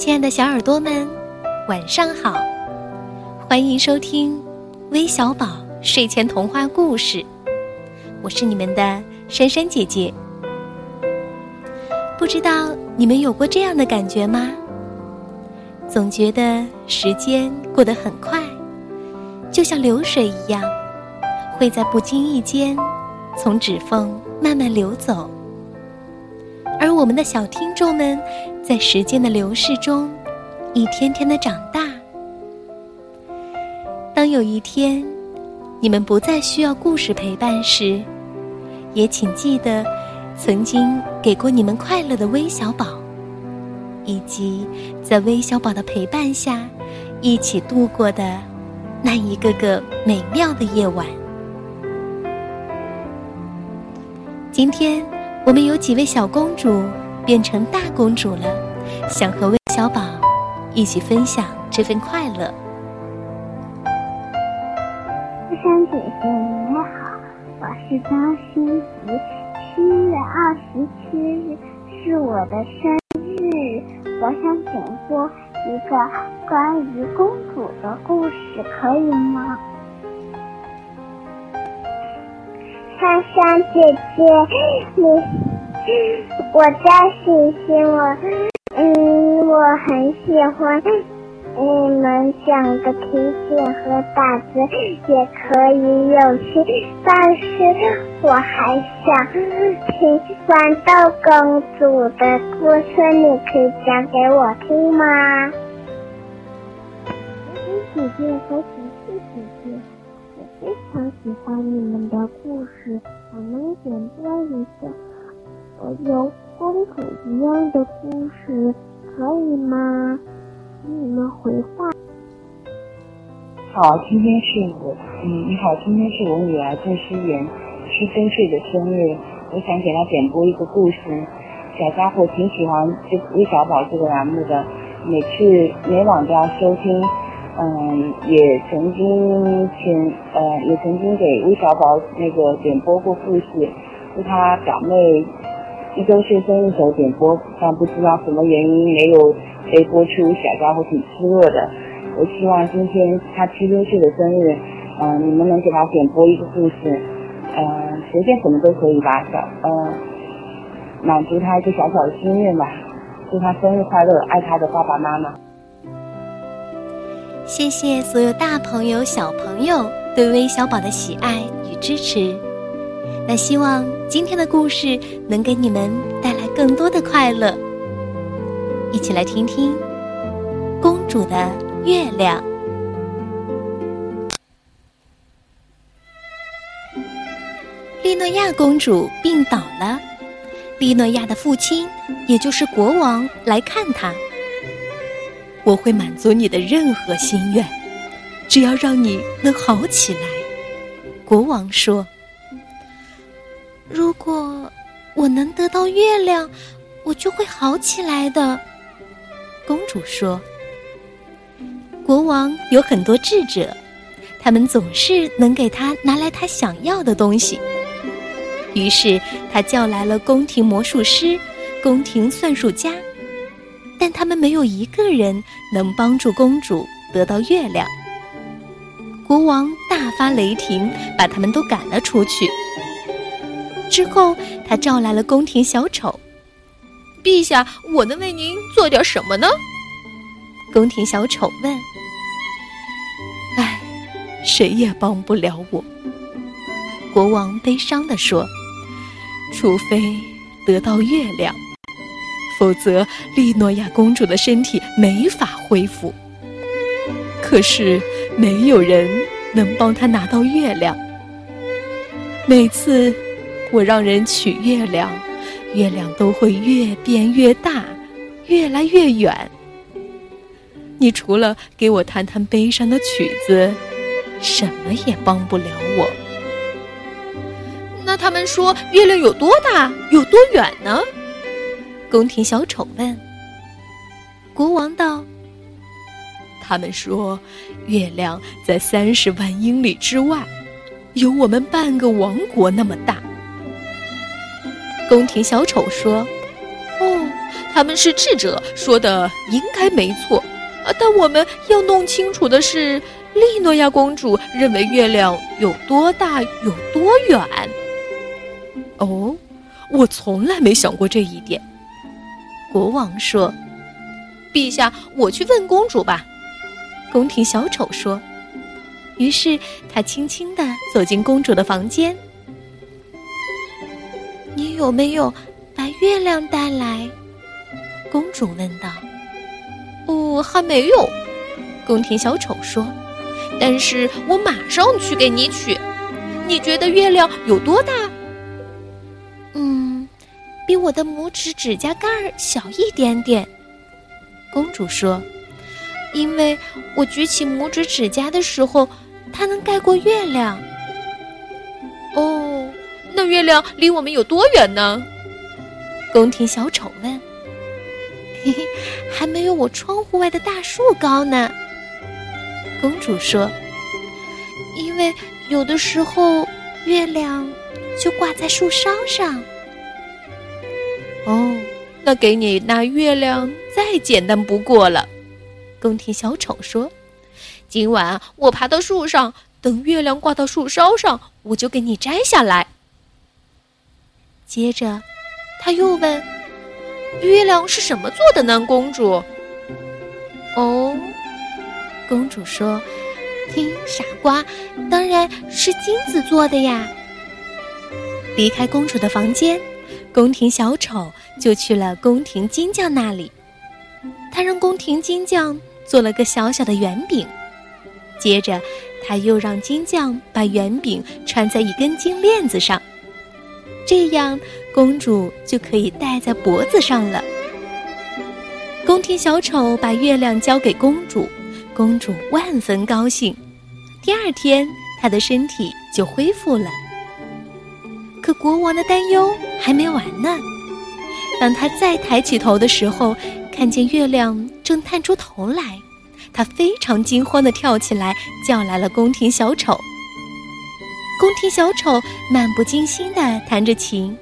亲爱的小耳朵们，晚上好！欢迎收听微小宝睡前童话故事，我是你们的珊珊姐姐。不知道你们有过这样的感觉吗？总觉得时间过得很快，就像流水一样，会在不经意间从指缝慢慢流走。而我们的小听众们，在时间的流逝中，一天天的长大。当有一天，你们不再需要故事陪伴时，也请记得，曾经给过你们快乐的微小宝。以及在微小宝的陪伴下，一起度过的那一个个美妙的夜晚。今天，我们有几位小公主变成大公主了，想和魏小宝一起分享这份快乐。珊珊姐姐你好，我是张欣怡，七月二十七日是我的生日。我想点播一个关于公主的故事，可以吗？珊珊姐姐，你我在星星，我嗯，我很喜欢。你们讲的提醒和打字也可以有趣，但是我还想听豌豆公主的故事，你可以讲给我听吗？姐姐和琪琪姐姐，我非常喜欢你们的故事，我能点播一个有公主一样的故事，可以吗？请你们回话。好，今天是我，嗯，你好，今天是我女儿郑诗妍七周岁的生日，我想给她点播一个故事。小家伙挺喜欢这微小宝这个栏目的，每次每晚都要收听，嗯，也曾经请，呃，也曾经给微小宝那个点播过故事，是他表妹一周岁生日时候点播，但不知道什么原因没有。被播出，小家伙挺失落的。我希望今天他七周岁的生日，嗯，你们能给他点播一个故事，嗯，随便什么都可以吧，小，嗯，满足他一个小小的心愿吧。祝他生日快乐，爱他的爸爸妈妈。谢谢所有大朋友、小朋友对微小宝的喜爱与支持。那希望今天的故事能给你们带来更多的快乐。一起来听听公主的月亮。利诺亚公主病倒了，利诺亚的父亲，也就是国王来看她。我会满足你的任何心愿，只要让你能好起来。国王说：“如果我能得到月亮，我就会好起来的。”公主说：“国王有很多智者，他们总是能给他拿来他想要的东西。于是他叫来了宫廷魔术师、宫廷算术家，但他们没有一个人能帮助公主得到月亮。国王大发雷霆，把他们都赶了出去。之后，他召来了宫廷小丑。”陛下，我能为您做点什么呢？宫廷小丑问。唉，谁也帮不了我。国王悲伤地说：“除非得到月亮，否则利诺亚公主的身体没法恢复。可是没有人能帮她拿到月亮。每次我让人取月亮。”月亮都会越变越大，越来越远。你除了给我弹弹悲伤的曲子，什么也帮不了我。那他们说月亮有多大，有多远呢？宫廷小丑问。国王道：“他们说，月亮在三十万英里之外，有我们半个王国那么大。”宫廷小丑说：“哦，他们是智者，说的应该没错。啊，但我们要弄清楚的是，利诺亚公主认为月亮有多大，有多远。哦，我从来没想过这一点。国王说：“陛下，我去问公主吧。”宫廷小丑说。于是他轻轻地走进公主的房间。“有没有把月亮带来？”公主问道。“哦，还没有。”宫廷小丑说。“但是我马上去给你取。你觉得月亮有多大？”嗯比我的拇指指甲盖儿小一点点，公主说：“因为我举起拇指指甲的时候，它能盖过月亮。”哦，那月亮离我们有多远呢？宫廷小丑问。“嘿嘿，还没有我窗户外的大树高呢。”公主说：“因为有的时候月亮就挂在树梢上。”哦，那给你那月亮再简单不过了。宫廷小丑说：“今晚我爬到树上，等月亮挂到树梢上，我就给你摘下来。”接着，他又问：“月亮是什么做的呢？”公主。哦，公主说：“听，傻瓜，当然是金子做的呀。”离开公主的房间。宫廷小丑就去了宫廷金匠那里，他让宫廷金匠做了个小小的圆饼，接着他又让金匠把圆饼穿在一根金链子上，这样公主就可以戴在脖子上了。宫廷小丑把月亮交给公主，公主万分高兴，第二天她的身体就恢复了。可国王的担忧还没完呢。当他再抬起头的时候，看见月亮正探出头来，他非常惊慌地跳起来，叫来了宫廷小丑。宫廷小丑漫不经心地弹着琴。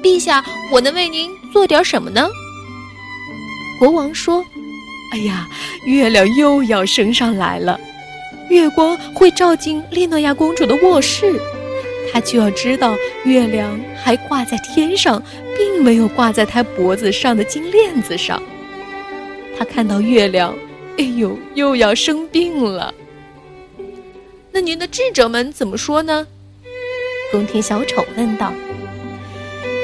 陛下，我能为您做点什么呢？国王说：“哎呀，月亮又要升上来了，月光会照进丽诺亚公主的卧室。”他就要知道，月亮还挂在天上，并没有挂在他脖子上的金链子上。他看到月亮，哎呦，又要生病了。那您的智者们怎么说呢？宫廷小丑问道。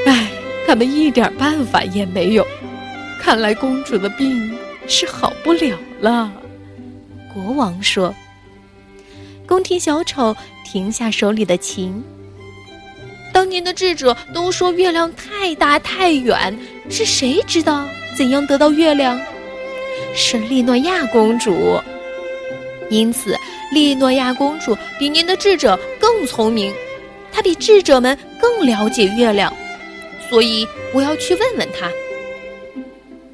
唉，他们一点办法也没有。看来公主的病是好不了了。国王说。宫廷小丑停下手里的琴。当年的智者都说月亮太大太远，是谁知道怎样得到月亮？是利诺亚公主。因此，利诺亚公主比您的智者更聪明，她比智者们更了解月亮，所以我要去问问她。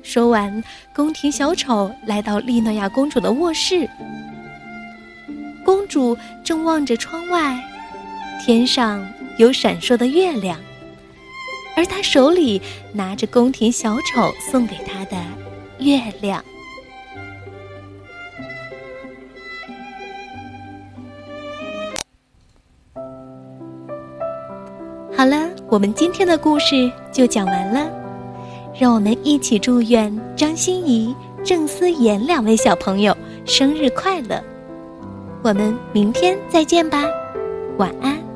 说完，宫廷小丑来到利诺亚公主的卧室，公主正望着窗外，天上。有闪烁的月亮，而她手里拿着宫廷小丑送给她的月亮。我们今天的故事就讲完了，让我们一起祝愿张欣怡、郑思妍两位小朋友生日快乐！我们明天再见吧，晚安。